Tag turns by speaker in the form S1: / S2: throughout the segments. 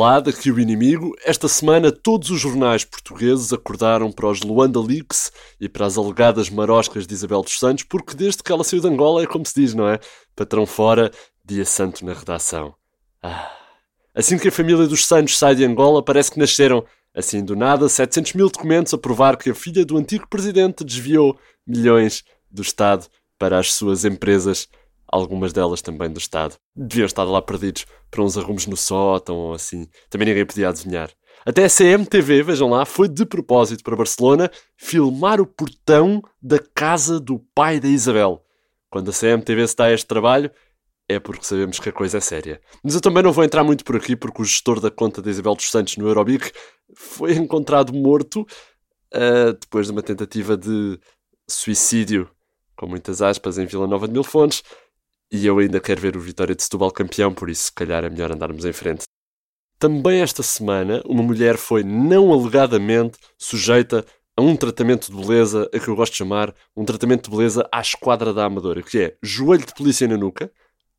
S1: Olá, daqui o inimigo. Esta semana todos os jornais portugueses acordaram para os Luanda Leaks e para as alegadas maroscas de Isabel dos Santos, porque desde que ela saiu de Angola é como se diz, não é? Patrão fora, dia santo na redação. Ah. Assim que a família dos Santos sai de Angola, parece que nasceram, assim do nada, 700 mil documentos a provar que a filha do antigo presidente desviou milhões do Estado para as suas empresas algumas delas também do Estado. Deviam estar lá perdidos para uns arrumos no sótão ou assim. Também ninguém podia adivinhar. Até a CMTV, vejam lá, foi de propósito para Barcelona filmar o portão da casa do pai da Isabel. Quando a CMTV se dá a este trabalho, é porque sabemos que a coisa é séria. Mas eu também não vou entrar muito por aqui, porque o gestor da conta da Isabel dos Santos no Eurobic foi encontrado morto uh, depois de uma tentativa de suicídio, com muitas aspas, em Vila Nova de Mil Fontes. E eu ainda quero ver o Vitória de Setúbal campeão, por isso se calhar é melhor andarmos em frente. Também esta semana, uma mulher foi não alegadamente sujeita a um tratamento de beleza, a que eu gosto de chamar um tratamento de beleza à esquadra da amadora, que é joelho de polícia na nuca,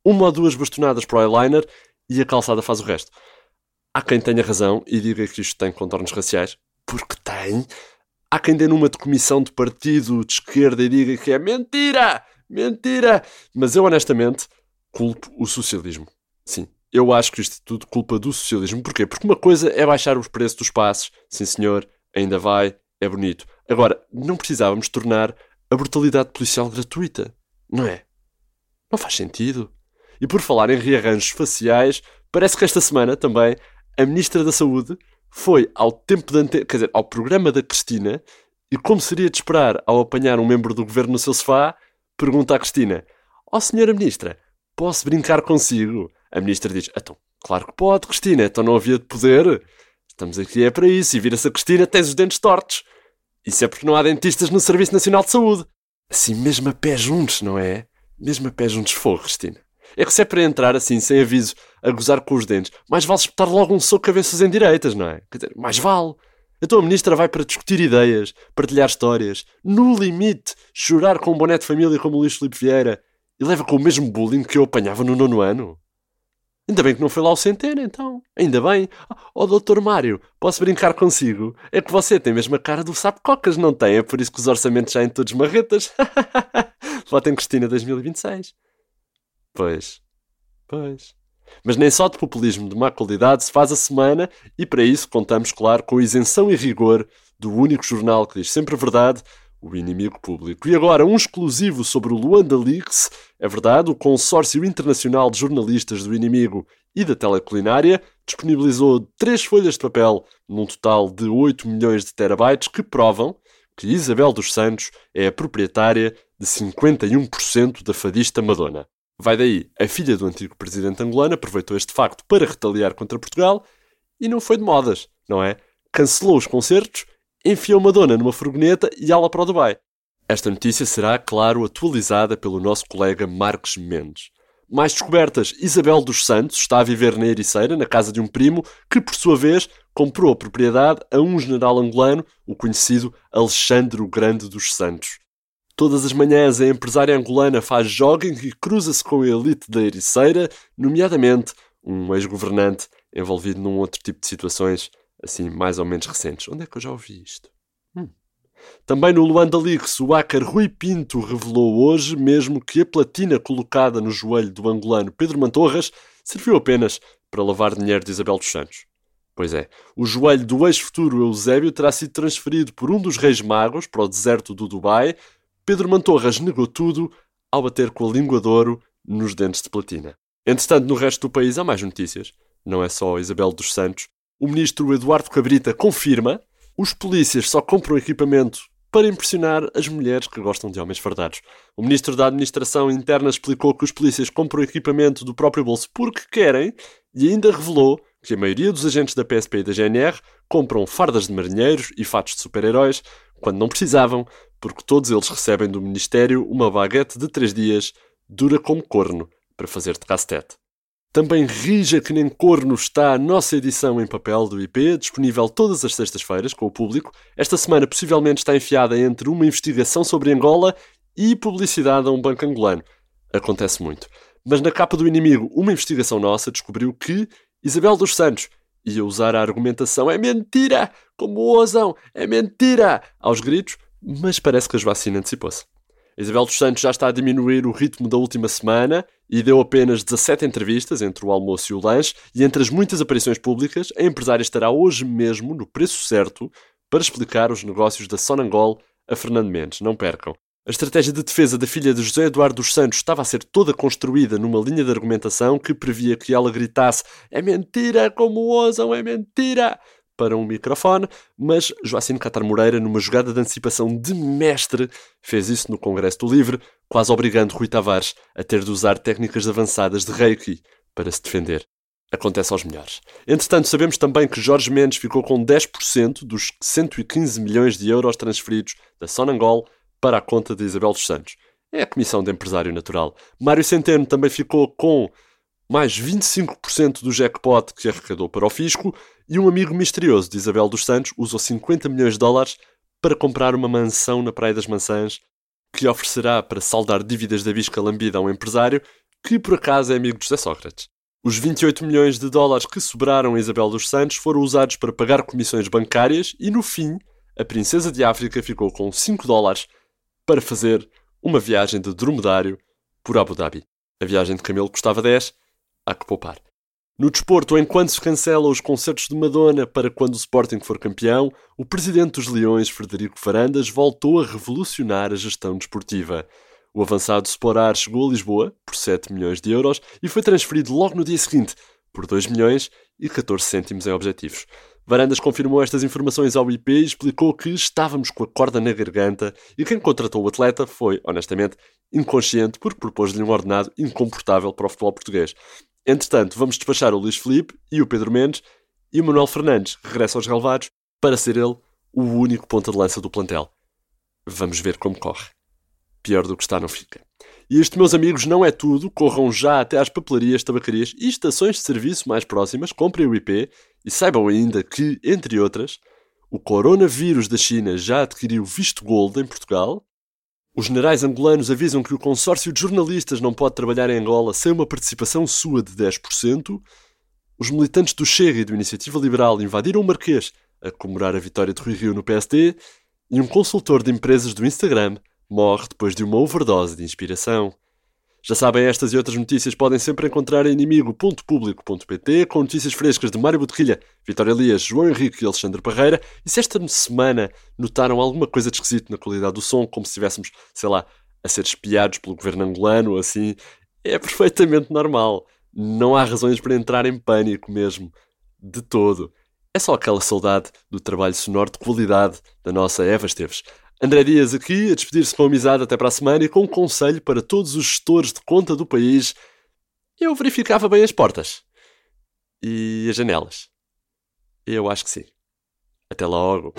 S1: uma ou duas bastonadas para o eyeliner e a calçada faz o resto. Há quem tenha razão e diga que isto tem contornos raciais, porque tem. Há quem dê numa de comissão de partido de esquerda e diga que é mentira! Mentira! Mas eu honestamente culpo o socialismo. Sim, eu acho que isto tudo culpa do socialismo. Porquê? Porque uma coisa é baixar os preços dos passos. Sim, senhor, ainda vai, é bonito. Agora, não precisávamos tornar a brutalidade policial gratuita, não é? Não faz sentido. E por falar em rearranjos faciais, parece que esta semana também a Ministra da Saúde foi ao tempo de quer dizer, ao programa da Cristina e, como seria de esperar ao apanhar um membro do governo no seu sofá, pergunta à Cristina: Ó oh, senhora ministra, posso brincar consigo? A ministra diz: Então, claro que pode, Cristina, então não havia de poder. Estamos aqui é para isso. E vira-se a Cristina, tens os dentes tortos. Isso é porque não há dentistas no Serviço Nacional de Saúde. Assim, mesmo a pé juntos, não é? Mesmo a pé juntos, fogo, Cristina. É que se é para entrar assim, sem aviso, a gozar com os dentes, mais vale espetar logo um soco cabeças em direitas, não é? Quer dizer, mais vale. Então a ministra vai para discutir ideias, partilhar histórias, no limite, chorar com um boné de família como o Luís Filipe Vieira e leva com o mesmo bullying que eu apanhava no nono ano. Ainda bem que não foi lá o Centeno, então. Ainda bem. Oh, doutor Mário, posso brincar consigo? É que você tem mesmo a cara do sapo cocas, não tem? É por isso que os orçamentos já em todos marretas. Votem Cristina 2026. Pois. Pois. Mas nem só de populismo de má qualidade se faz a semana e para isso contamos, claro, com a isenção e rigor do único jornal que diz sempre a verdade, o inimigo público. E agora, um exclusivo sobre o Luanda Leaks. É verdade, o Consórcio Internacional de Jornalistas do Inimigo e da Teleculinária disponibilizou três folhas de papel, num total de 8 milhões de terabytes, que provam que Isabel dos Santos é a proprietária de 51% da fadista Madonna. Vai daí, a filha do antigo presidente angolano aproveitou este facto para retaliar contra Portugal e não foi de modas, não é? Cancelou os concertos, enfiou Madonna numa furgoneta e ela para o Dubai. Esta notícia será, claro, atualizada pelo nosso colega Marcos Mendes. Mais descobertas, Isabel dos Santos está a viver na Ericeira, na casa de um primo, que por sua vez comprou a propriedade a um general angolano, o conhecido Alexandre o Grande dos Santos. Todas as manhãs a empresária angolana faz jogging e cruza-se com a elite da Ericeira, nomeadamente um ex-governante envolvido num outro tipo de situações, assim, mais ou menos recentes. Onde é que eu já ouvi isto? Hum. Também no Luanda Leaks, o hacker Rui Pinto revelou hoje mesmo que a platina colocada no joelho do angolano Pedro Mantorras serviu apenas para lavar dinheiro de Isabel dos Santos. Pois é, o joelho do ex-futuro Eusébio terá sido transferido por um dos reis magos para o deserto do Dubai, Pedro Mantorras negou tudo ao bater com a língua de ouro nos dentes de platina. Entretanto, no resto do país há mais notícias. Não é só Isabel dos Santos. O ministro Eduardo Cabrita confirma os polícias só compram equipamento para impressionar as mulheres que gostam de homens fardados. O ministro da Administração Interna explicou que os polícias compram equipamento do próprio bolso porque querem e ainda revelou que a maioria dos agentes da PSP e da GNR compram fardas de marinheiros e fatos de super-heróis quando não precisavam, porque todos eles recebem do Ministério uma baguete de três dias, dura como corno, para fazer de castete. Também rija que nem corno está a nossa edição em papel do IP, disponível todas as sextas-feiras com o público. Esta semana possivelmente está enfiada entre uma investigação sobre Angola e publicidade a um banco angolano. Acontece muito. Mas na capa do inimigo, uma investigação nossa descobriu que Isabel dos Santos ia usar a argumentação é mentira, como ousam, é mentira, aos gritos, mas parece que a vacina antecipou-se. Isabel dos Santos já está a diminuir o ritmo da última semana e deu apenas 17 entrevistas entre o almoço e o lanche, e entre as muitas aparições públicas, a empresária estará hoje mesmo no preço certo para explicar os negócios da Sonangol a Fernando Mendes. Não percam. A estratégia de defesa da filha de José Eduardo dos Santos estava a ser toda construída numa linha de argumentação que previa que ela gritasse é mentira, como ousam, é mentira, para um microfone, mas Joacine Catar Moreira, numa jogada de antecipação de mestre, fez isso no Congresso do Livre, quase obrigando Rui Tavares a ter de usar técnicas avançadas de Reiki para se defender. Acontece aos melhores. Entretanto, sabemos também que Jorge Mendes ficou com 10% dos 115 milhões de euros transferidos da Sonangol para a conta de Isabel dos Santos. É a comissão de empresário natural. Mário Centeno também ficou com mais 25% do jackpot que arrecadou para o fisco, e um amigo misterioso de Isabel dos Santos usou 50 milhões de dólares para comprar uma mansão na Praia das Mansãs, que oferecerá para saldar dívidas da bisca lambida a um empresário que por acaso é amigo de José Sócrates. Os 28 milhões de dólares que sobraram a Isabel dos Santos foram usados para pagar comissões bancárias e, no fim, a princesa de África ficou com 5 dólares para fazer uma viagem de dromedário por Abu Dhabi. A viagem de camelo custava 10 há que poupar. No desporto, enquanto se cancelam os concertos de Madonna para quando o Sporting for campeão, o presidente dos Leões, Frederico Varandas, voltou a revolucionar a gestão desportiva. O avançado Sporar chegou a Lisboa por 7 milhões de euros e foi transferido logo no dia seguinte por 2 milhões e 14 cêntimos em objetivos. Varandas confirmou estas informações ao IP e explicou que estávamos com a corda na garganta e quem contratou o atleta foi, honestamente, inconsciente porque propôs-lhe um ordenado incomportável para o futebol português. Entretanto, vamos despachar o Luís Felipe e o Pedro Mendes e o Manuel Fernandes regressa aos relevados para ser ele o único ponta de lança do plantel. Vamos ver como corre. Pior do que está não fica. E isto, meus amigos, não é tudo. Corram já até às papelarias, tabacarias e estações de serviço mais próximas, comprem o IP e saibam ainda que, entre outras, o coronavírus da China já adquiriu visto gold em Portugal os generais angolanos avisam que o consórcio de jornalistas não pode trabalhar em Angola sem uma participação sua de 10%. Os militantes do Chega e do Iniciativa Liberal invadiram o Marquês a comemorar a vitória de Rui Rio no PSD. E um consultor de empresas do Instagram morre depois de uma overdose de inspiração. Já sabem, estas e outras notícias podem sempre encontrar em inimigo.público.pt com notícias frescas de Mário Botelhilha, Vitória Elias, João Henrique e Alexandre Parreira. E se esta semana notaram alguma coisa de esquisito na qualidade do som, como se estivéssemos, sei lá, a ser espiados pelo governo angolano assim, é perfeitamente normal. Não há razões para entrar em pânico mesmo. De todo. É só aquela saudade do trabalho sonoro de qualidade da nossa Eva Esteves. André Dias aqui, a despedir-se com amizade até para a semana e com um conselho para todos os gestores de conta do país. Eu verificava bem as portas. E as janelas. Eu acho que sim. Até logo.